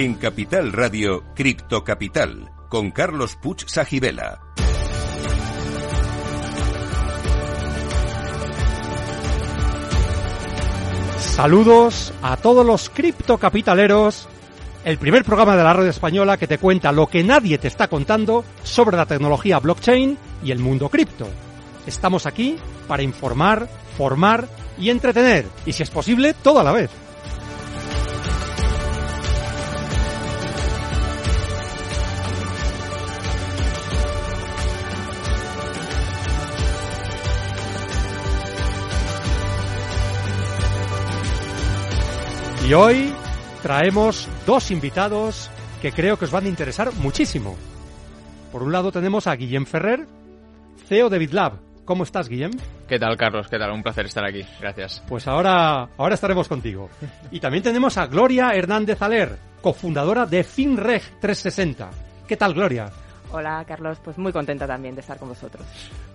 En Capital Radio, Cripto Capital, con Carlos Puch Sajibela. Saludos a todos los criptocapitaleros. El primer programa de la red española que te cuenta lo que nadie te está contando sobre la tecnología blockchain y el mundo cripto. Estamos aquí para informar, formar y entretener, y si es posible, todo a la vez. Y hoy traemos dos invitados que creo que os van a interesar muchísimo. Por un lado tenemos a Guillem Ferrer, CEO de BitLab. ¿Cómo estás, Guillem? ¿Qué tal, Carlos? ¿Qué tal? Un placer estar aquí. Gracias. Pues ahora, ahora estaremos contigo. Y también tenemos a Gloria Hernández Aler, cofundadora de FinReg 360. ¿Qué tal, Gloria? Hola, Carlos. Pues muy contenta también de estar con vosotros.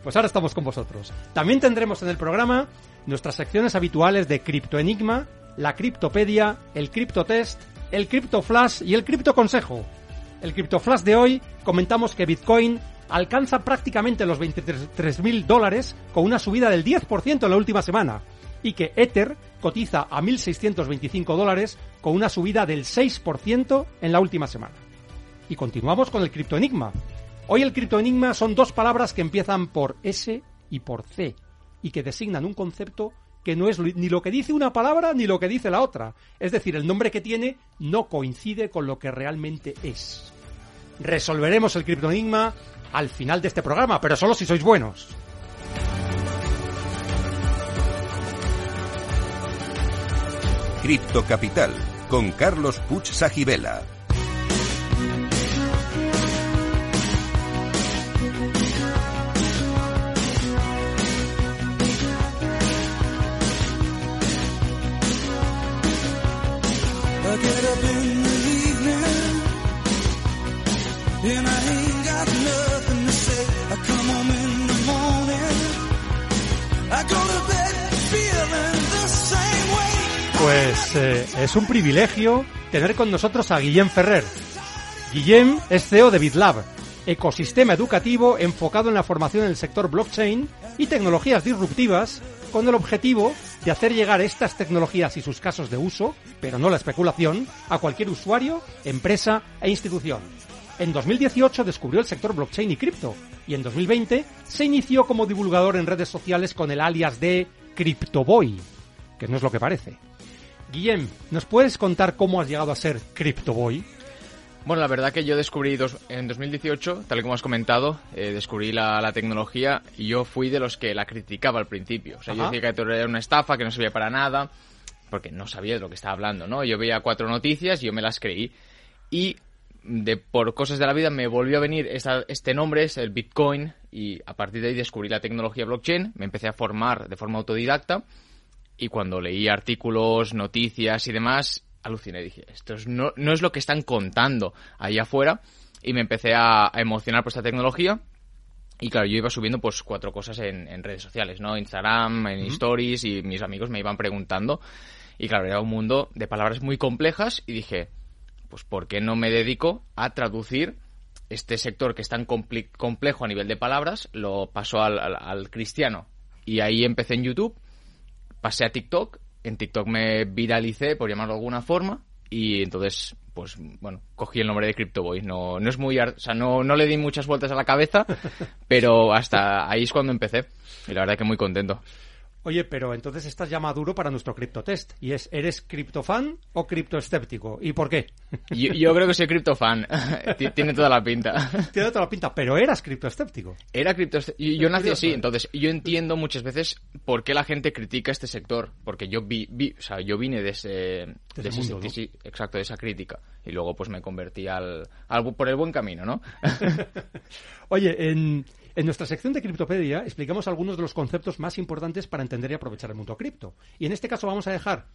Pues ahora estamos con vosotros. También tendremos en el programa nuestras secciones habituales de Criptoenigma, la Criptopedia, el Criptotest, el Criptoflash y el Criptoconsejo. El Criptoflash de hoy comentamos que Bitcoin alcanza prácticamente los 23.000 dólares con una subida del 10% en la última semana y que Ether cotiza a 1.625 dólares con una subida del 6% en la última semana. Y continuamos con el criptoenigma. Hoy el criptoenigma son dos palabras que empiezan por S y por C y que designan un concepto que no es ni lo que dice una palabra ni lo que dice la otra. Es decir, el nombre que tiene no coincide con lo que realmente es. Resolveremos el criptoenigma al final de este programa, pero solo si sois buenos. Cripto Capital, con Carlos Puch Sajibela. Pues eh, es un privilegio tener con nosotros a Guillem Ferrer. Guillem es CEO de BitLab, ecosistema educativo enfocado en la formación en el sector blockchain y tecnologías disruptivas con el objetivo de hacer llegar estas tecnologías y sus casos de uso, pero no la especulación, a cualquier usuario, empresa e institución. En 2018 descubrió el sector blockchain y cripto y en 2020 se inició como divulgador en redes sociales con el alias de CryptoBoy, que no es lo que parece. Guillem, ¿nos puedes contar cómo has llegado a ser CryptoBoy? Bueno, la verdad que yo descubrí dos, en 2018, tal y como has comentado, eh, descubrí la, la, tecnología y yo fui de los que la criticaba al principio. O sea, yo decía que era una estafa, que no servía para nada, porque no sabía de lo que estaba hablando, ¿no? Yo veía cuatro noticias y yo me las creí. Y de por cosas de la vida me volvió a venir esta, este nombre, es el Bitcoin, y a partir de ahí descubrí la tecnología blockchain, me empecé a formar de forma autodidacta y cuando leí artículos, noticias y demás, aluciné. Dije, esto es, no, no, es lo que están contando allá afuera. Y me empecé a, a, emocionar por esta tecnología. Y claro, yo iba subiendo pues cuatro cosas en, en redes sociales, ¿no? Instagram, en uh -huh. stories, y mis amigos me iban preguntando. Y claro, era un mundo de palabras muy complejas y dije, pues ¿por qué no me dedico a traducir este sector que es tan complejo a nivel de palabras? Lo paso al, al, al cristiano. Y ahí empecé en YouTube pasé a TikTok, en TikTok me viralicé, por llamarlo de alguna forma, y entonces, pues bueno, cogí el nombre de CryptoBoy. No, no es muy, o sea, no, no le di muchas vueltas a la cabeza, pero hasta ahí es cuando empecé. Y la verdad que muy contento. Oye, pero entonces estás ya maduro para nuestro criptotest. Y es, ¿eres criptofan o criptoescéptico? ¿Y por qué? Yo, yo creo que soy criptofan. Tiene toda la pinta. Tiene toda la pinta, pero eras criptoescéptico. Era criptoescéptico. Yo nací así, entonces yo entiendo muchas veces por qué la gente critica este sector. Porque yo vi, vi o sea, yo vine de ese, de ese ese, mundo, exacto, de esa crítica. Y luego pues me convertí al, al por el buen camino, ¿no? Oye, en, en nuestra sección de Criptopedia explicamos algunos de los conceptos más importantes para entender y aprovechar el mundo cripto. Y en este caso vamos a dejar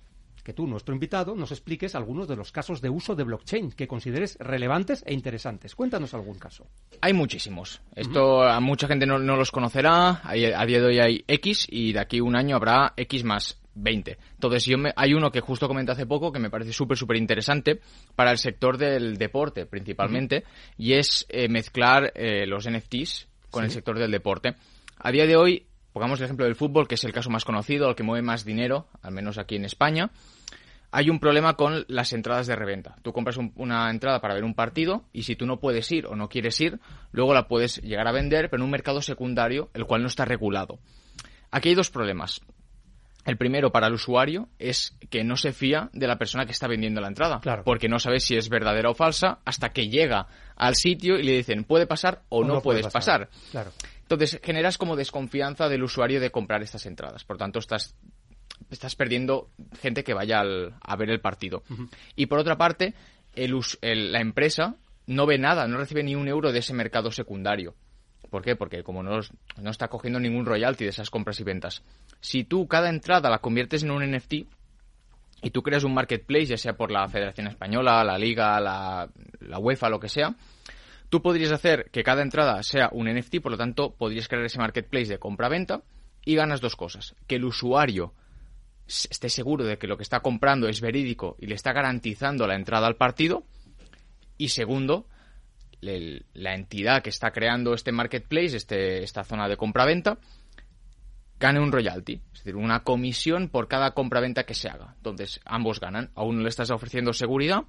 que tú, nuestro invitado, nos expliques algunos de los casos de uso de blockchain que consideres relevantes e interesantes. Cuéntanos algún caso. Hay muchísimos. Esto uh -huh. a mucha gente no, no los conocerá. Hay, a día de hoy hay X y de aquí a un año habrá X más 20. Entonces, yo me, hay uno que justo comenté hace poco que me parece súper, súper interesante para el sector del deporte, principalmente, y es eh, mezclar eh, los NFTs con el sector del deporte. A día de hoy, pongamos el ejemplo del fútbol, que es el caso más conocido, el que mueve más dinero, al menos aquí en España. Hay un problema con las entradas de reventa. Tú compras una entrada para ver un partido y si tú no puedes ir o no quieres ir, luego la puedes llegar a vender, pero en un mercado secundario, el cual no está regulado. Aquí hay dos problemas. El primero para el usuario es que no se fía de la persona que está vendiendo la entrada, Claro. porque no sabe si es verdadera o falsa hasta que llega al sitio y le dicen puede pasar o, no, puedes pasar. Claro. Entonces generas como desconfianza del usuario de comprar estas entradas. Por tanto, estás, estás perdiendo gente que vaya al- a ver el partido. Y por otra parte, el us- el- la empresa no ve nada, no recibe ni un euro de ese mercado secundario. ¿Por qué? Porque como no, no está cogiendo ningún royalty de esas compras y ventas. Si tú cada entrada la conviertes en un NFT y tú creas un marketplace, ya sea por la Federación Española, la Liga, la, UEFA, lo que sea, tú podrías hacer que cada entrada sea un NFT, por lo tanto, podrías crear ese marketplace de compra-venta y ganas dos cosas. Que el usuario esté seguro de que lo que está comprando es verídico y le está garantizando la entrada al partido. Y segundo, la entidad que está creando este marketplace, este, esta zona de compra-venta, gane un royalty, es decir, una comisión por cada compra-venta que se haga. Entonces, ambos ganan. A uno le estás ofreciendo seguridad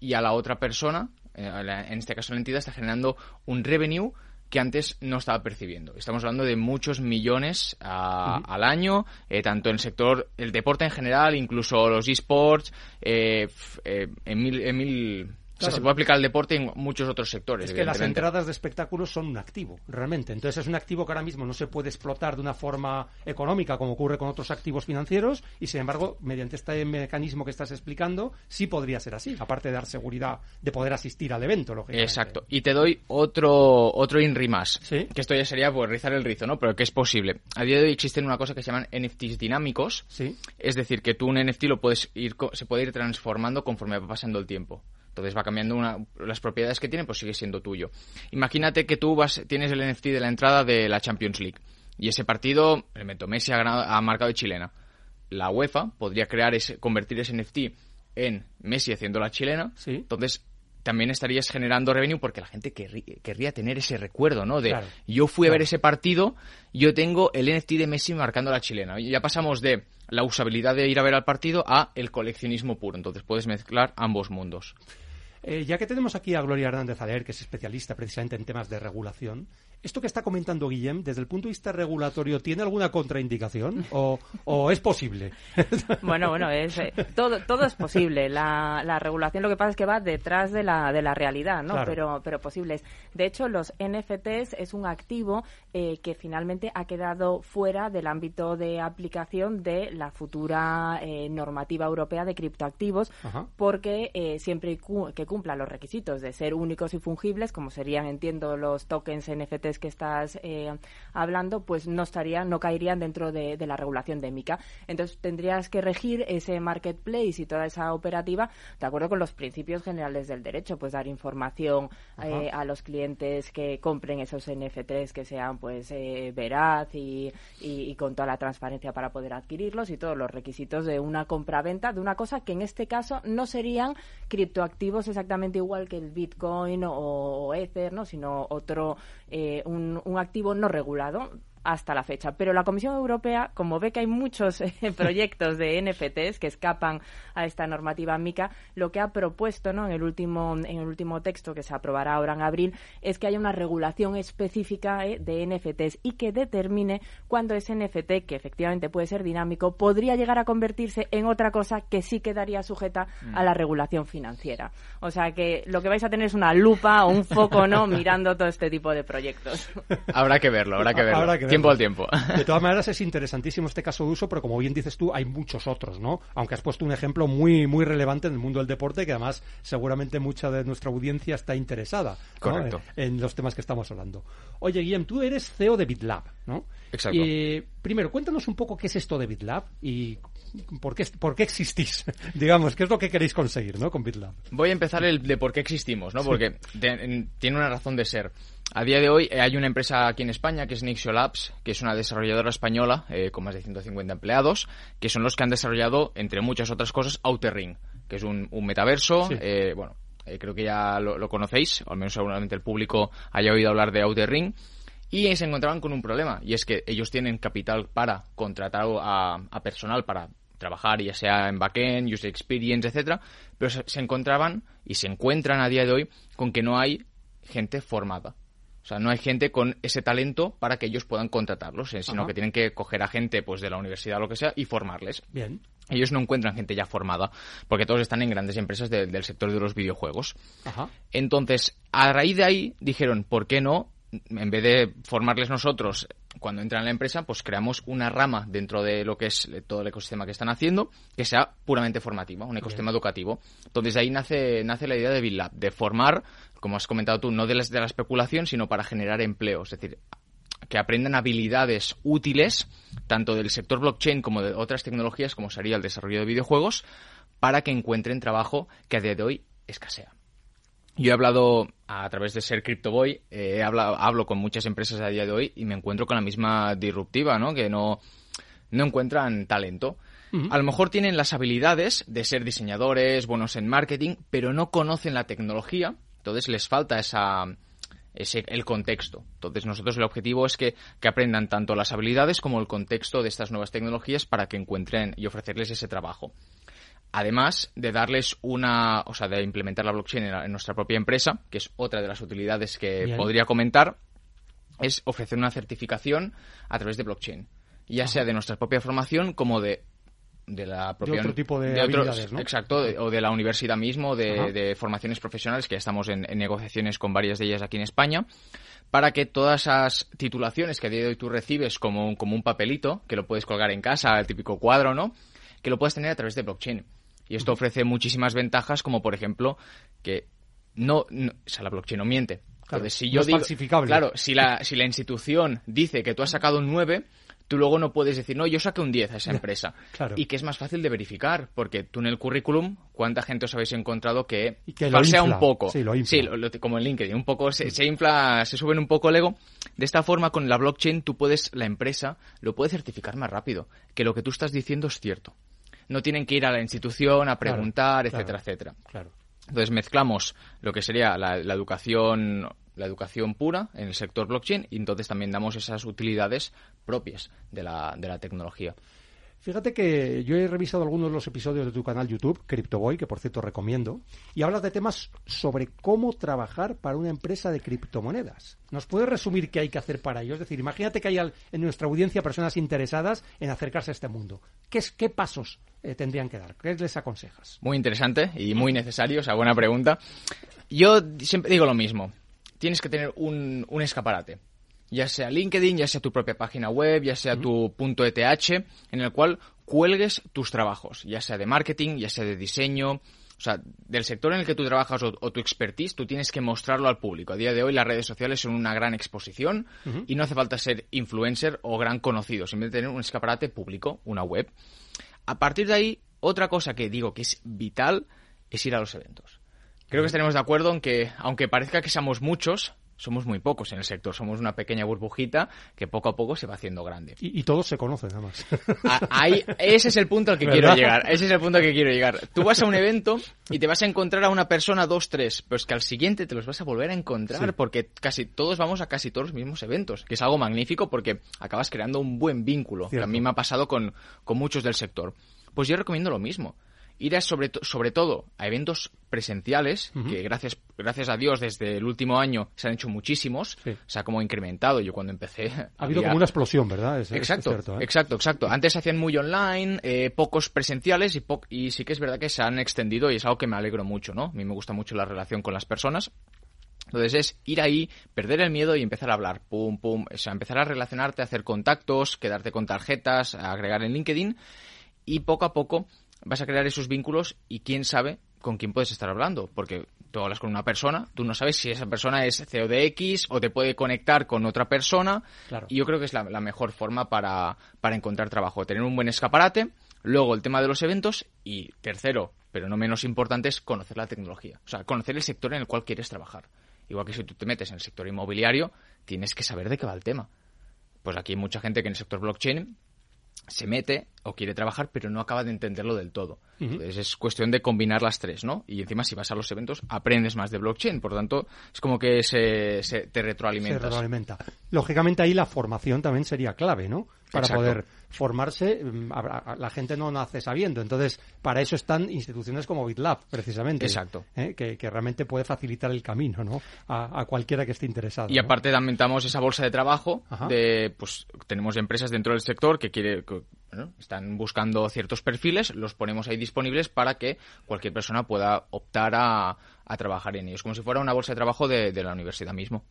y a la otra persona, eh, en este caso la entidad, está generando un revenue que antes no estaba percibiendo. Estamos hablando de muchos millones a- al año, eh, tanto en el sector, el deporte en general, incluso los esports, eh, eh, en mil... En mil o sea, se puede aplicar al deporte en muchos otros sectores. Es que las entradas de espectáculos son un activo, realmente. Entonces es un activo que ahora mismo no se puede explotar de una forma económica como ocurre con otros activos financieros y sin embargo, mediante este mecanismo que estás explicando, sí podría ser así, aparte de dar seguridad de poder asistir al evento, lógicamente. Exacto. Y te doy otro, otro INRI más. Sí. Que esto ya sería pues rizar el rizo, ¿no? Pero que es posible. A día de hoy existen una cosa que se llaman NFTs dinámicos. Sí. Es decir, que tú un NFT lo puedes ir, se puede ir transformando conforme va pasando el tiempo. Entonces va cambiando una, las propiedades que tiene, pues sigue siendo tuyo. Imagínate que tú vas, tienes el NFT de la entrada de la Champions League. Y ese partido, el Messi ha, ganado, ha marcado de chilena. La UEFA podría crear ese, convertir ese NFT en Messi haciendo la chilena. Sí. Entonces también estarías generando revenue porque la gente querrí- querría tener ese recuerdo, ¿no? De Claro. yo fui a ver ese partido, yo tengo el NFT de Messi marcando la chilena. Ya pasamos de la usabilidad de ir a ver al partido a el coleccionismo puro. Entonces puedes mezclar ambos mundos. Eh, ya que tenemos aquí a Gloria Hernández Aler, que es especialista precisamente en temas de regulación, ¿esto que está comentando Guillem, desde el punto de vista regulatorio, tiene alguna contraindicación o, o es posible? Bueno, bueno, es, eh, todo, todo es posible. La, la regulación lo que pasa es que va detrás de la, de la realidad, ¿no? Claro. Pero, pero posible es. De hecho, los NFTs es un activo eh, que finalmente ha quedado fuera del ámbito de aplicación de la futura eh, normativa europea de criptoactivos, Ajá. porque eh, siempre que cumpla los requisitos de ser únicos y fungibles, como serían, entiendo, los tokens Que estás eh, hablando, pues no estarían, no caerían dentro de, de la regulación de MICA. Entonces tendrías que regir ese marketplace y toda esa operativa de acuerdo con los principios generales del derecho, pues dar información eh, a los clientes que compren esos NFTs que sean pues eh, veraz y, y- y con toda la transparencia para poder adquirirlos y todos los requisitos de una compra-venta de una cosa que en este caso no serían criptoactivos exactamente igual que el Bitcoin o, o Ether, ¿no? sino otro eh, un, activo no regulado hasta la fecha. Pero la Comisión Europea, como ve que hay muchos eh, proyectos de NFTs que escapan a esta normativa MICA, lo que ha propuesto ¿no? en, el último, en el último texto que se aprobará ahora en abril es que haya una regulación específica eh, de NFTs y que determine cuándo ese NFT, que efectivamente puede ser dinámico, podría llegar a convertirse en otra cosa que sí quedaría sujeta a la regulación financiera. O sea que lo que vais a tener es una lupa o un foco no mirando todo este tipo de proyectos. Habrá que verlo, habrá que verlo. Habrá que verlo. Tiempo al tiempo. De todas maneras, es interesantísimo este caso de uso, pero como bien dices tú, hay muchos otros, ¿no? Aunque has puesto un ejemplo muy, muy relevante en el mundo del deporte, que además seguramente mucha de nuestra audiencia está interesada ¿no? Correcto. En, en los temas que estamos hablando. Oye, Guillem, tú eres CEO de BitLab, ¿no? Exacto. Y, primero, cuéntanos un poco qué es esto de BitLab y por qué, por qué existís, digamos, qué es lo que queréis conseguir, ¿no? Con BitLab. Voy a empezar el de por qué existimos, ¿no? Porque de- en- tiene una razón de ser. A día de hoy eh, hay una empresa aquí en España que es Nixio Labs, que es una desarrolladora española eh, con más de 150 empleados, que son los que han desarrollado, entre muchas otras cosas, Outer Ring, que es un, metaverso. Eh, bueno, creo que ya lo, conocéis, o al menos seguramente el público haya oído hablar de Outer Ring. Y se encontraban con un problema, y es que ellos tienen capital para contratar a, personal para trabajar, ya sea en backend, user experience, etcétera, pero se encontraban y se encuentran a día de hoy con que no hay gente formada. O sea, no hay gente con ese talento para que ellos puedan contratarlos, eh, sino que tienen que coger a gente pues de la universidad o lo que sea y formarles. Bien. Ellos no encuentran gente ya formada, porque todos están en grandes empresas del sector de los videojuegos. Ajá. Entonces, a raíz de ahí dijeron, ¿por qué no en vez de formarles nosotros cuando entran en la empresa, pues creamos una rama dentro de lo que es todo el ecosistema que están haciendo, que sea puramente formativa, un ecosistema educativo. Entonces de ahí nace, nace la idea de BitLab, de formar, como has comentado tú, no de la, de la especulación, sino para generar empleo. Es decir, que aprendan habilidades útiles, tanto del sector blockchain como de otras tecnologías, como sería el desarrollo de videojuegos, para que encuentren trabajo que a día de hoy escasea. Yo he hablado a través de ser CryptoBoy, eh, hablo con muchas empresas a día de hoy y me encuentro con la misma disruptiva, ¿no? Que no, no encuentran talento. A lo mejor tienen las habilidades de ser diseñadores, buenos en marketing, pero no conocen la tecnología, entonces les falta esa, ese, el contexto. Entonces nosotros el objetivo es que, que, aprendan tanto las habilidades como el contexto de estas nuevas tecnologías para que encuentren y ofrecerles ese trabajo además de darles una, o sea, de implementar la blockchain en, nuestra propia empresa, que es otra de las utilidades que podría comentar, es ofrecer una certificación a través de blockchain, ya sea de nuestra propia formación como de de la propia otro tipo de, habilidades, ¿no? exacto o de la universidad mismo de, formaciones profesionales que ya estamos en, negociaciones con varias de ellas aquí en España para que todas esas titulaciones que a día de hoy tú recibes como, como un papelito que lo puedes colgar en casa el típico cuadro no que lo puedes tener a través de blockchain. Y esto ofrece muchísimas ventajas, como por ejemplo que no, o sea, la blockchain no miente. Claro, si yo digo, Claro, si la, si la institución dice que tú has sacado un 9, tú luego no puedes decir, no, yo saqué un 10 a esa empresa. Claro. Y que es más fácil de verificar, porque tú en el currículum, ¿cuánta gente os habéis encontrado que, y que lo un poco? Sí, lo Sí, como en LinkedIn, un poco se, se, infla, se suben un poco el ego. De esta forma, con la blockchain, tú puedes, la empresa lo puede certificar más rápido, que lo que tú estás diciendo es cierto no tienen que ir a la institución a preguntar, etcétera, etcétera. Claro. Entonces mezclamos lo que sería la, educación la educación pura en el sector blockchain y entonces también damos esas utilidades propias de la, de la tecnología. Fíjate que yo he revisado algunos de los episodios de tu canal YouTube, CryptoBoy, que por cierto recomiendo, y hablas de temas sobre cómo trabajar para una empresa de criptomonedas. ¿Nos puedes resumir qué hay que hacer para ello? Es decir, imagínate que hay en nuestra audiencia personas interesadas en acercarse a este mundo. ¿Qué, es, qué pasos eh, tendrían que dar? ¿Qué les aconsejas? Muy interesante y muy necesario, o sea, buena pregunta. Yo siempre digo lo mismo. Tienes que tener un, un escaparate ya sea LinkedIn, ya sea tu propia página web, ya sea tu punto ETH, en el cual cuelgues tus trabajos, ya sea de marketing, ya sea de diseño, o sea, del sector en el que tú trabajas o, tu expertise, tú tienes que mostrarlo al público. A día de hoy las redes sociales son una gran exposición y no hace falta ser influencer o gran conocido, simplemente tener un escaparate público, una web. A partir de ahí, otra cosa que digo que es vital es ir a los eventos. Creo que estaremos de acuerdo en que, aunque parezca que seamos muchos, somos muy pocos en el sector, somos una pequeña burbujita que poco a poco se va haciendo grande. Y, todos se conocen, nada más. Ahí, ese es el punto al que quiero llegar. Ese es el punto al que quiero llegar. Tú vas a un evento y te vas a encontrar a una persona, dos, tres, pero es que al siguiente te los vas a volver a encontrar porque casi todos vamos a casi todos los mismos eventos, que es algo magnífico porque acabas creando un buen vínculo, que a mí me ha pasado con, con muchos del sector. Pues yo recomiendo lo mismo ir sobre, sobre todo a eventos presenciales, que gracias, gracias a Dios desde el último año se han hecho muchísimos, se ha como incrementado. Yo cuando empecé... Ha habido como una explosión, ¿verdad? exacto, ¿eh? exacto, exacto. Antes se hacían muy online, eh, pocos presenciales y, y sí que es verdad que se han extendido y es algo que me alegro mucho, ¿no? A mí me gusta mucho la relación con las personas. Entonces es ir ahí, perder el miedo y empezar a hablar. Pum, pum. O sea, empezar a relacionarte, a hacer contactos, quedarte con tarjetas, agregar en LinkedIn y poco a poco vas a crear esos vínculos y quién sabe con quién puedes estar hablando, porque tú hablas con una persona, tú no sabes si esa persona es CEO de X o te puede conectar con otra persona. Y yo creo que es la, mejor forma para, para, encontrar trabajo, tener un buen escaparate, luego el tema de los eventos y tercero, pero no menos importante, es conocer la tecnología, o sea, conocer el sector en el cual quieres trabajar. Igual que si tú te metes en el sector inmobiliario, tienes que saber de qué va el tema. Pues aquí hay mucha gente que en el sector blockchain se mete o quiere trabajar, pero no acaba de entenderlo del todo. Entonces es cuestión de combinar las tres, ¿no? Y encima si vas a los eventos aprendes más de blockchain, por tanto es como que se, se te retroalimenta. Se retroalimenta. Lógicamente ahí la formación también sería clave, ¿no? Para poder formarse, mm, la gente no nace sabiendo. Entonces, para eso están instituciones como BitLab, precisamente. Exacto. ¿eh? Que, realmente puede facilitar el camino, ¿no? A, cualquiera que esté interesado. Y aparte también damos esa bolsa de trabajo de, pues, tenemos empresas dentro del sector que quiere, están buscando ciertos perfiles, los ponemos ahí disponibles para que cualquier persona pueda optar a, trabajar en ellos, como si fuera una bolsa de trabajo de, de la universidad mismo.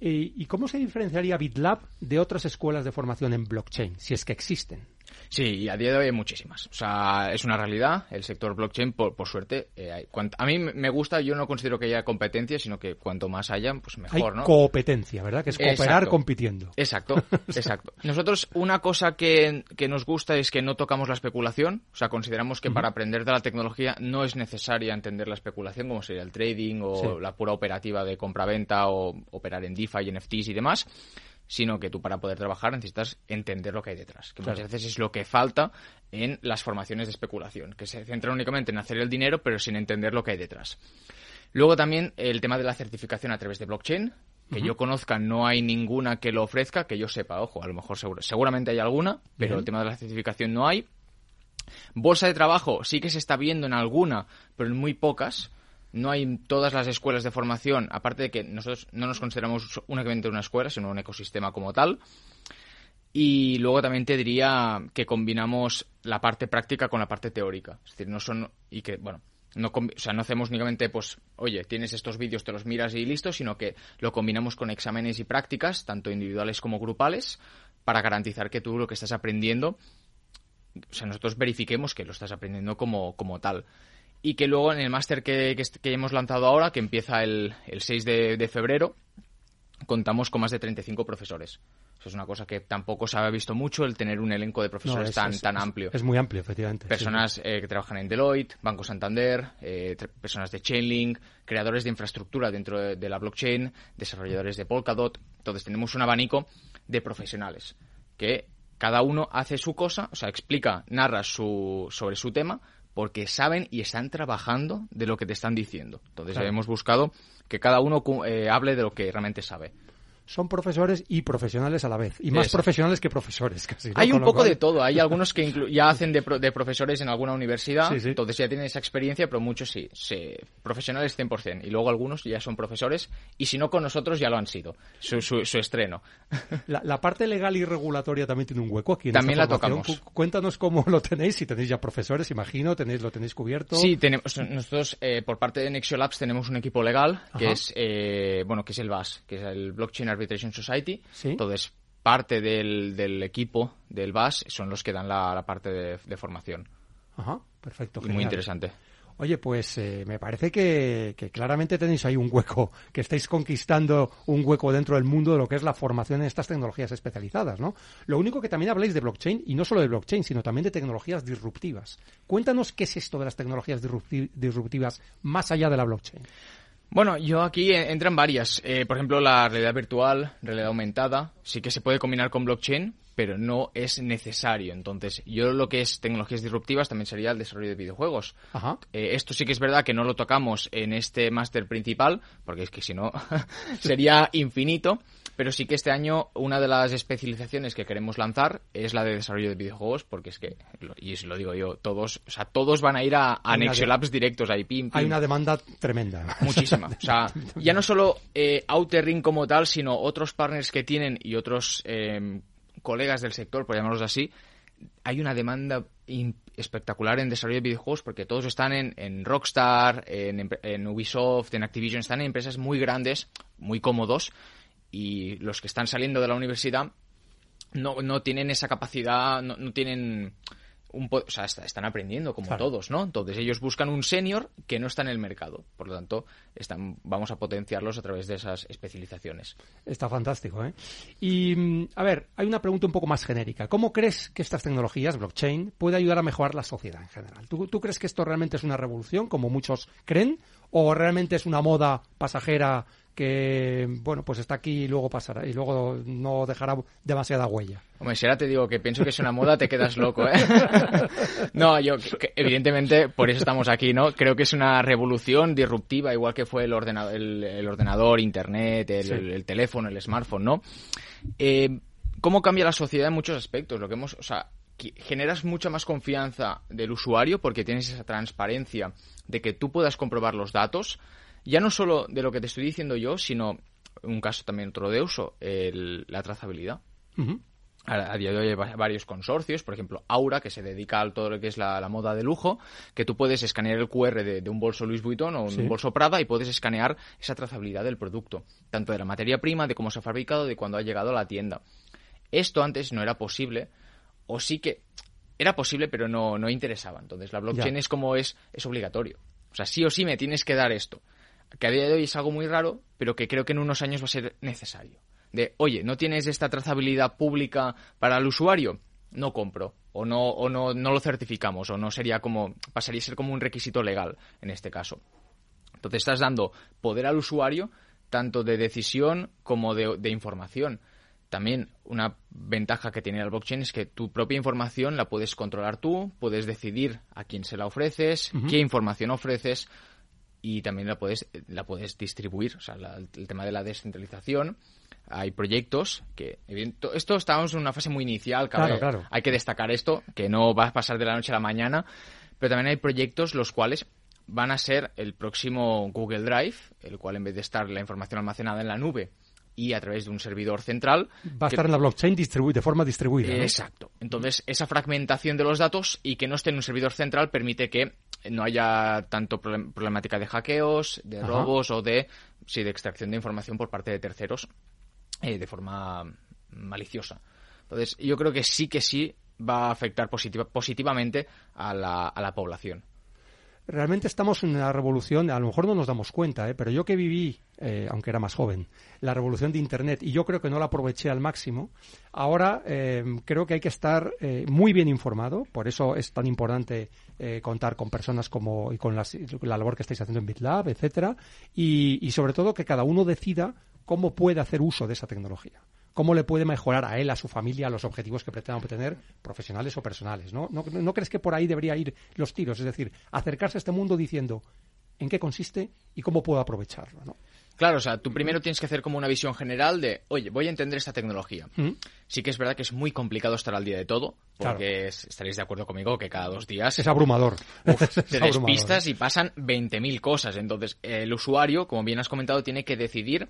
¿Y cómo se diferenciaría BitLab de otras escuelas de formación en blockchain, si es que existen? Sí, a día de hoy hay muchísimas. O sea, es una realidad. El sector blockchain, por, suerte, eh, a mí me gusta, yo no considero que haya competencia, sino que cuanto más haya, pues mejor, hay competencia, ¿verdad? Que es cooperar compitiendo. Exacto, exacto. Nosotros, una cosa que, nos gusta es que no tocamos la especulación. O sea, consideramos que para aprender de la tecnología no es necesaria entender la especulación, como sería el trading o la pura operativa de compra-venta o operar en DeFi, NFTs y demás sino que tú para poder trabajar necesitas entender lo que hay detrás, que muchas veces es lo que falta en las formaciones de especulación, que se centran únicamente en hacer el dinero, pero sin entender lo que hay detrás. Luego también el tema de la certificación a través de blockchain, que yo conozca no hay ninguna que lo ofrezca, que yo sepa, ojo, a lo mejor seguramente hay alguna, pero el tema de la certificación no hay. Bolsa de trabajo sí que se está viendo en alguna, pero en muy pocas no hay todas las escuelas de formación, aparte de que nosotros no nos consideramos únicamente una escuela, sino un ecosistema como tal. Y luego también te diría que combinamos la parte práctica con la parte teórica. Es decir, no son. Y que, bueno, no, o sea, no hacemos únicamente, pues, oye, tienes estos vídeos, te los miras y listo, sino que lo combinamos con exámenes y prácticas, tanto individuales como grupales, para garantizar que tú lo que estás aprendiendo, o sea, nosotros verifiquemos que lo estás aprendiendo como, como tal y que luego en el máster que, que, hemos lanzado ahora, que empieza el, el 6 de, febrero, contamos con más de 35 profesores. Eso es una cosa que tampoco se había visto mucho, el tener un elenco de profesores tan, tan amplio. Es muy amplio, efectivamente. Personas eh, que trabajan en Deloitte, Banco Santander, eh, personas de Chainlink, creadores de infraestructura dentro de, la blockchain, desarrolladores de Polkadot. Entonces tenemos un abanico de profesionales que cada uno hace su cosa, o sea, explica, narra su, sobre su tema, porque saben y están trabajando de lo que te están diciendo. Entonces hemos buscado que cada uno eh, hable de lo que realmente sabe son profesores y profesionales a la vez. Y más profesionales que profesores, casi. Hay un poco de todo. Hay algunos que ya hacen de, profesores en alguna universidad, entonces ya tienen esa experiencia, pero muchos sí, profesionales 100%. Y luego algunos ya son profesores, y si no con nosotros ya lo han sido, su, su, estreno. La, parte legal y regulatoria también tiene un hueco aquí en También la tocamos. Cuéntanos cómo lo tenéis, si tenéis ya profesores, imagino, tenéis, lo tenéis cubierto. Sí, tenemos, nosotros eh, por parte de Nexio Labs tenemos un equipo legal, que es, eh, bueno, que es el BAS, que es el Blockchain Arbitration Society. Entonces, parte del, equipo del BAS son los que dan la, parte de, formación. Ajá, perfecto. muy interesante. Oye, pues eh, me parece que, claramente tenéis ahí un hueco, que estáis conquistando un hueco dentro del mundo de lo que es la formación en estas tecnologías especializadas, ¿no? Lo único que también habláis de blockchain, y no solo de blockchain, sino también de tecnologías disruptivas. Cuéntanos qué es esto de las tecnologías disruptivas más allá de la blockchain. Bueno, yo aquí entran varias. Eh, por ejemplo, la realidad virtual, realidad aumentada, sí que se puede combinar con blockchain, pero no es necesario. Entonces, yo lo que es tecnologías disruptivas también sería el desarrollo de videojuegos. Eh, esto sí que es verdad que no lo tocamos en este máster principal, porque es que si no sería infinito. Pero sí que este año una de las especializaciones que queremos lanzar es la de desarrollo de videojuegos, porque es que, y lo digo yo, todos, o sea, todos van a ir a, a Labs directos, ahí, pim, Hay una demanda tremenda. Muchísima. O sea, ya no solo eh, Outer Ring como tal, sino otros partners que tienen y otros eh, colegas del sector, por llamarlos así, hay una demanda espectacular en desarrollo de videojuegos porque todos están en, Rockstar, en, en, Ubisoft, en Activision, están en empresas muy grandes, muy cómodos y los que están saliendo de la universidad no, no tienen esa capacidad, no, no tienen un o sea, están aprendiendo como todos, ¿no? Entonces ellos buscan un senior que no está en el mercado. Por lo tanto, están, vamos a potenciarlos a través de esas especializaciones. Está fantástico, ¿eh? Y, mm, a ver, hay una pregunta un poco más genérica. ¿Cómo crees que estas tecnologías, blockchain, puede ayudar a mejorar la sociedad en general? ¿Tú, ¿Tú crees que esto realmente es una revolución, como muchos creen? ¿O realmente es una moda pasajera que bueno pues está aquí y luego pasará y luego no dejará demasiada huella. Hombre, si ahora te digo que pienso que es una moda, te quedas loco, ¿eh? no, yo, evidentemente, por eso estamos aquí, ¿no? Creo que es una revolución disruptiva, igual que fue el ordenador, el, ordenador Internet, el, teléfono, el smartphone, ¿no? Eh, ¿Cómo cambia la sociedad en muchos aspectos? Lo que hemos, o sea, generas mucha más confianza del usuario porque tienes esa transparencia de que tú puedas comprobar los datos, ya no solo de lo que te estoy diciendo yo, sino un caso también otro de uso, la trazabilidad. a, día de hoy hay varios consorcios, por ejemplo, Aura, que se dedica a todo lo que es la, moda de lujo, que tú puedes escanear el QR de, un bolso Louis Vuitton o un bolso Prada y puedes escanear esa trazabilidad del producto, tanto de la materia prima, de cómo se ha fabricado, de cuándo ha llegado a la tienda. Esto antes no era posible, o sí que era posible, pero no, no interesaba. Entonces, la blockchain es como es, es obligatorio. O sea, sí o sí me tienes que dar esto. Que a día de hoy es algo muy raro, pero que creo que en unos años va a ser necesario. De, oye, ¿no tienes esta trazabilidad pública para el usuario? No compro. O no, o no, no lo certificamos. O no sería como, pasaría a ser como un requisito legal en este caso. Entonces estás dando poder al usuario tanto de decisión como de, de información. También una ventaja que tiene el blockchain es que tu propia información la puedes controlar tú, puedes decidir a quién se la ofreces, qué información ofreces y también la puedes, la puedes distribuir. O sea, el tema de la descentralización. Hay proyectos que, esto estamos en una fase muy inicial, claro, hay que destacar esto, que no va a pasar de la noche a la mañana, pero también hay proyectos los cuales van a ser el próximo Google Drive, el cual en vez de estar la información almacenada en la nube, y a través de un servidor central. Va a estar en la blockchain de forma distribuida. Exacto. Entonces, esa fragmentación de los datos y que no esté en un servidor central permite que no haya tanto problemática de hackeos, de robos o de, sí, de extracción de información por parte de terceros eh, de forma maliciosa. Entonces, yo creo que sí que sí va a afectar positivamente a la, a la población realmente estamos en una revolución, a lo mejor no nos damos cuenta, ¿eh? pero yo que viví, eh, aunque era más joven, la revolución de Internet y yo creo que no la aproveché al máximo, ahora eh, creo que hay que estar muy bien informado, por eso es tan importante contar con personas como y con la labor que estáis haciendo en BitLab, etcétera, y sobre todo que cada uno decida cómo puede hacer uso de esa tecnología cómo le puede mejorar a él, a su familia, los objetivos que pretenda obtener, profesionales o personales. ¿no? ¿No, crees que por ahí debería ir los tiros? Es decir, acercarse a este mundo diciendo en qué consiste y cómo puedo aprovecharlo. ¿no? Claro, o sea, tú primero tienes que hacer como una visión general de, oye, voy a entender esta tecnología. Sí que es verdad que es muy complicado estar al día de todo, porque estaréis de acuerdo conmigo que cada dos días... Es abrumador. te despistas y pasan 20.000 cosas. Entonces, el usuario, como bien has comentado, tiene que decidir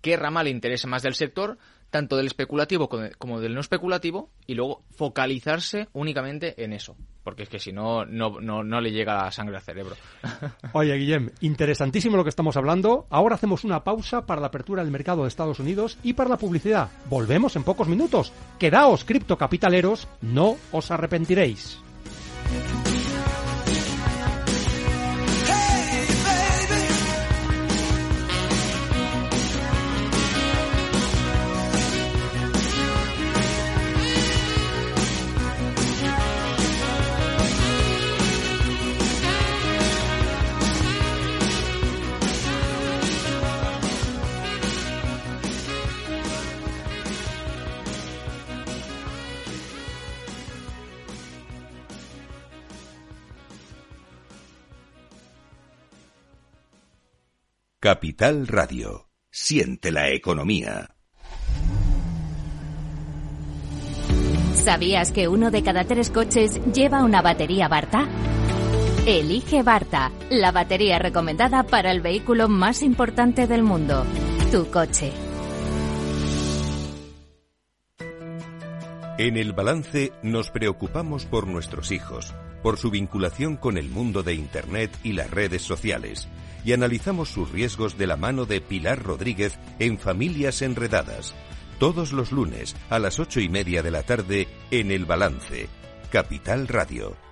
qué rama le interesa más del sector, tanto del especulativo como del no especulativo, y luego focalizarse únicamente en eso, porque es que si no, no, no, le llega la sangre al cerebro. Oye, Guillem, interesantísimo lo que estamos hablando. Ahora hacemos una pausa para la apertura del mercado de Estados Unidos y para la publicidad. Volvemos en pocos minutos. Quedaos, criptocapitaleros, no os arrepentiréis. Capital Radio. Siente la economía. ¿Sabías que uno de cada tres coches lleva una batería Barta? Elige Barta, la batería recomendada para el vehículo más importante del mundo, tu coche. En el balance nos preocupamos por nuestros hijos, por su vinculación con el mundo de Internet y las redes sociales y analizamos sus riesgos de la mano de Pilar Rodríguez en Familias Enredadas, todos los lunes a las ocho y media de la tarde en El Balance, Capital Radio.